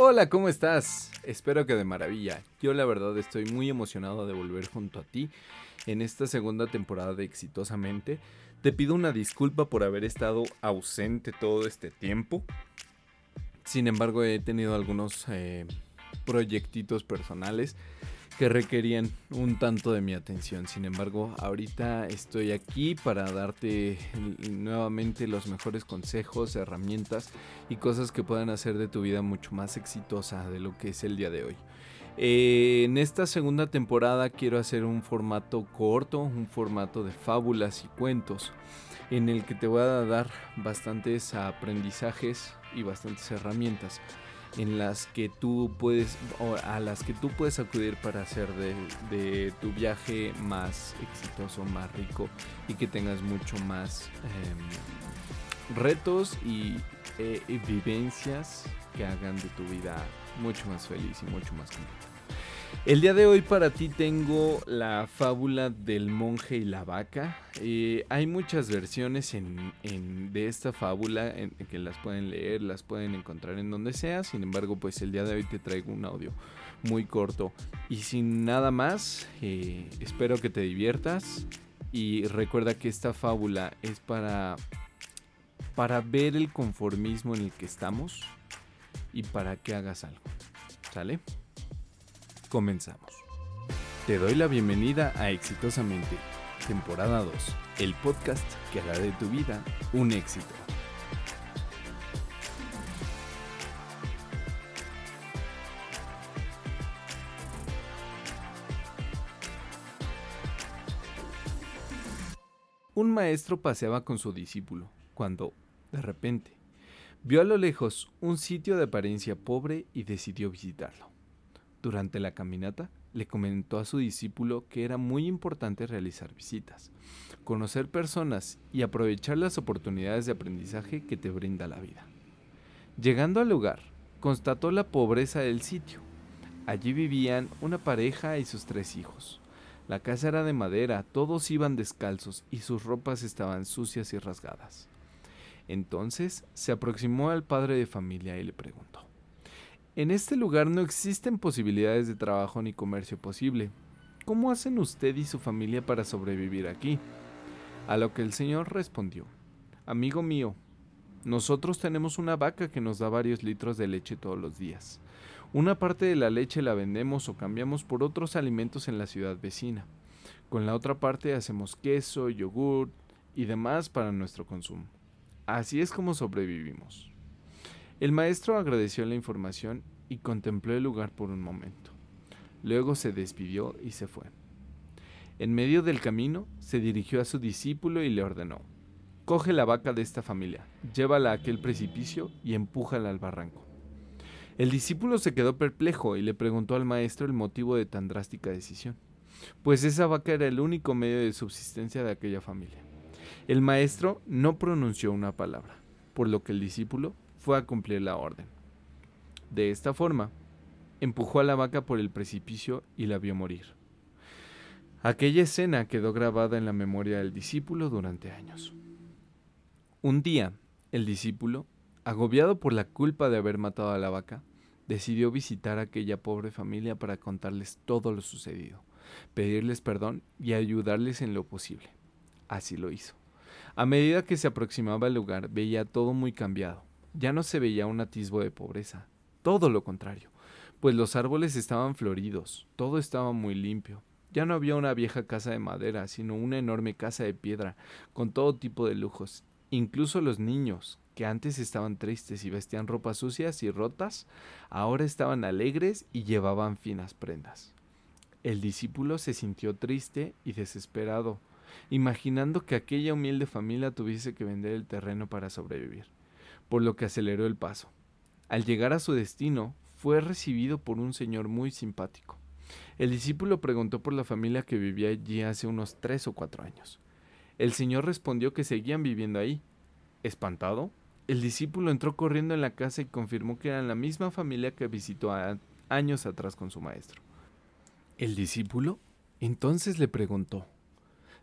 Hola, ¿cómo estás? Espero que de maravilla. Yo la verdad estoy muy emocionado de volver junto a ti en esta segunda temporada de Exitosamente. Te pido una disculpa por haber estado ausente todo este tiempo. Sin embargo, he tenido algunos eh, proyectitos personales que requerían un tanto de mi atención. Sin embargo, ahorita estoy aquí para darte nuevamente los mejores consejos, herramientas y cosas que puedan hacer de tu vida mucho más exitosa de lo que es el día de hoy. Eh, en esta segunda temporada quiero hacer un formato corto, un formato de fábulas y cuentos, en el que te voy a dar bastantes aprendizajes y bastantes herramientas en las que tú puedes a las que tú puedes acudir para hacer de, tu viaje más exitoso, más rico y que tengas mucho más em, retos eh, y, vivencias que hagan de tu vida mucho más feliz y mucho más completa. El día de hoy para ti tengo la fábula del monje y la vaca. Eh, hay muchas versiones de esta fábula en, que las pueden leer, las pueden encontrar en donde sea. Sin embargo, pues el día de hoy te traigo un audio muy corto. Y sin nada más, eh, espero que te diviertas. Y recuerda que esta fábula es para, para ver el conformismo en el que estamos y para que hagas algo. ¿Sale? Comenzamos. Te doy la bienvenida a Exitosamente, temporada 2, el podcast que hará de tu vida un éxito. Un maestro paseaba con su discípulo cuando, de repente, vio a lo lejos un sitio de apariencia pobre y decidió visitarlo. Durante la caminata, le comentó a su discípulo que era muy importante realizar visitas, conocer personas y aprovechar las oportunidades de aprendizaje que te brinda la vida. Llegando al lugar, constató la pobreza del sitio. Allí vivían una pareja y sus tres hijos. La casa era de madera, todos iban descalzos y sus ropas estaban sucias y rasgadas. Entonces se aproximó al padre de familia y le preguntó en este lugar no existen posibilidades de trabajo ni comercio posible. ¿Cómo hacen usted y su familia para sobrevivir aquí? A lo que el señor respondió, Amigo mío, nosotros tenemos una vaca que nos da varios litros de leche todos los días. Una parte de la leche la vendemos o cambiamos por otros alimentos en la ciudad vecina. Con la otra parte hacemos queso, yogur y demás para nuestro consumo. Así es como sobrevivimos. El maestro agradeció la información y contempló el lugar por un momento. Luego se despidió y se fue. En medio del camino, se dirigió a su discípulo y le ordenó, Coge la vaca de esta familia, llévala a aquel precipicio y empújala al barranco. El discípulo se quedó perplejo y le preguntó al maestro el motivo de tan drástica decisión, pues esa vaca era el único medio de subsistencia de aquella familia. El maestro no pronunció una palabra, por lo que el discípulo fue a cumplir la orden. De esta forma, empujó a la vaca por el precipicio y la vio morir. Aquella escena quedó grabada en la memoria del discípulo durante años. Un día, el discípulo, agobiado por la culpa de haber matado a la vaca, decidió visitar a aquella pobre familia para contarles todo lo sucedido, pedirles perdón y ayudarles en lo posible. Así lo hizo. A medida que se aproximaba al lugar, veía todo muy cambiado. Ya no se veía un atisbo de pobreza, todo lo contrario, pues los árboles estaban floridos, todo estaba muy limpio. Ya no había una vieja casa de madera, sino una enorme casa de piedra, con todo tipo de lujos. Incluso los niños, que antes estaban tristes y vestían ropas sucias y rotas, ahora estaban alegres y llevaban finas prendas. El discípulo se sintió triste y desesperado, imaginando que aquella humilde familia tuviese que vender el terreno para sobrevivir por lo que aceleró el paso. Al llegar a su destino, fue recibido por un señor muy simpático. El discípulo preguntó por la familia que vivía allí hace unos tres o cuatro años. El señor respondió que seguían viviendo ahí. Espantado, el discípulo entró corriendo en la casa y confirmó que eran la misma familia que visitó años atrás con su maestro. El discípulo entonces le preguntó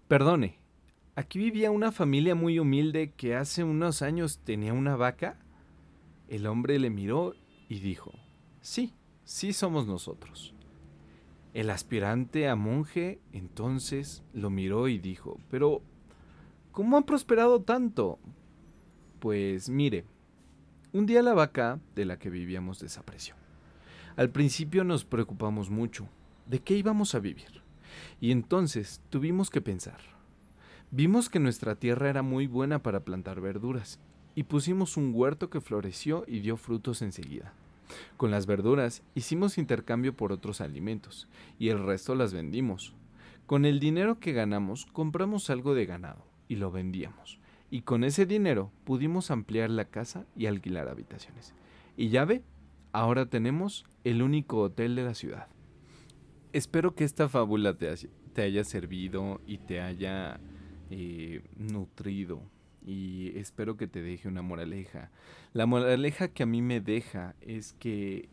Perdone, Aquí vivía una familia muy humilde que hace unos años tenía una vaca. El hombre le miró y dijo, Sí, sí somos nosotros. El aspirante a monje entonces lo miró y dijo, pero ¿cómo han prosperado tanto? Pues mire, un día la vaca de la que vivíamos desapareció. Al principio nos preocupamos mucho de qué íbamos a vivir. Y entonces tuvimos que pensar. Vimos que nuestra tierra era muy buena para plantar verduras y pusimos un huerto que floreció y dio frutos enseguida. Con las verduras hicimos intercambio por otros alimentos y el resto las vendimos. Con el dinero que ganamos compramos algo de ganado y lo vendíamos. Y con ese dinero pudimos ampliar la casa y alquilar habitaciones. Y ya ve, ahora tenemos el único hotel de la ciudad. Espero que esta fábula te, haya servido y te haya eh, nutrido y espero que te deje una moraleja. La moraleja que a mí me deja es que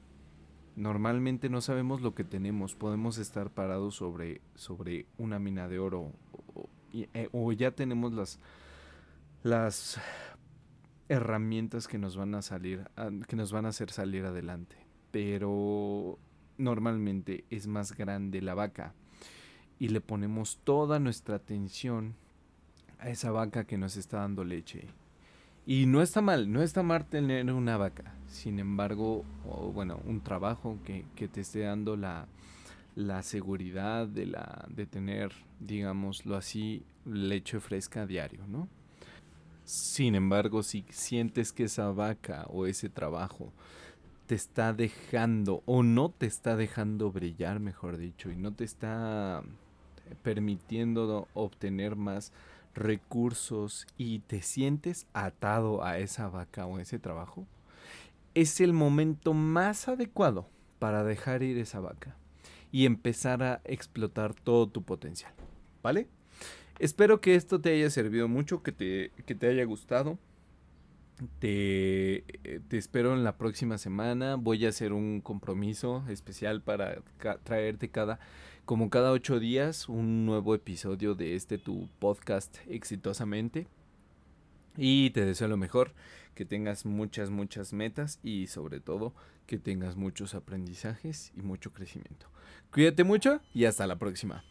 normalmente no sabemos lo que tenemos, podemos estar parados sobre, sobre una mina de oro o, eh, o ya tenemos las, las herramientas que nos van a salir, que nos van a hacer salir adelante. Pero normalmente es más grande la vaca y le ponemos toda nuestra atención esa vaca que nos está dando leche. Y no está mal, no está mal tener una vaca. Sin embargo, bueno, un trabajo que, que te esté dando la, la seguridad de, la, de tener, digámoslo así, leche fresca a diario, ¿no? Sin embargo, si sientes que esa vaca o ese trabajo te está dejando o no te está dejando brillar, mejor dicho, y no te está permitiendo obtener más recursos y te sientes atado a esa vaca o ese trabajo, es el momento más adecuado para dejar ir esa vaca y empezar a explotar todo tu potencial. ¿Vale? Espero que esto te haya servido mucho, que te, que te haya gustado. Te, eh, te, espero en la próxima semana. Voy a hacer un compromiso especial para traerte cada, como cada ocho días, un nuevo episodio de este tu podcast exitosamente. Y te deseo lo mejor, que tengas muchas, muchas metas y sobre todo que tengas muchos aprendizajes y mucho crecimiento. Cuídate mucho y hasta la próxima.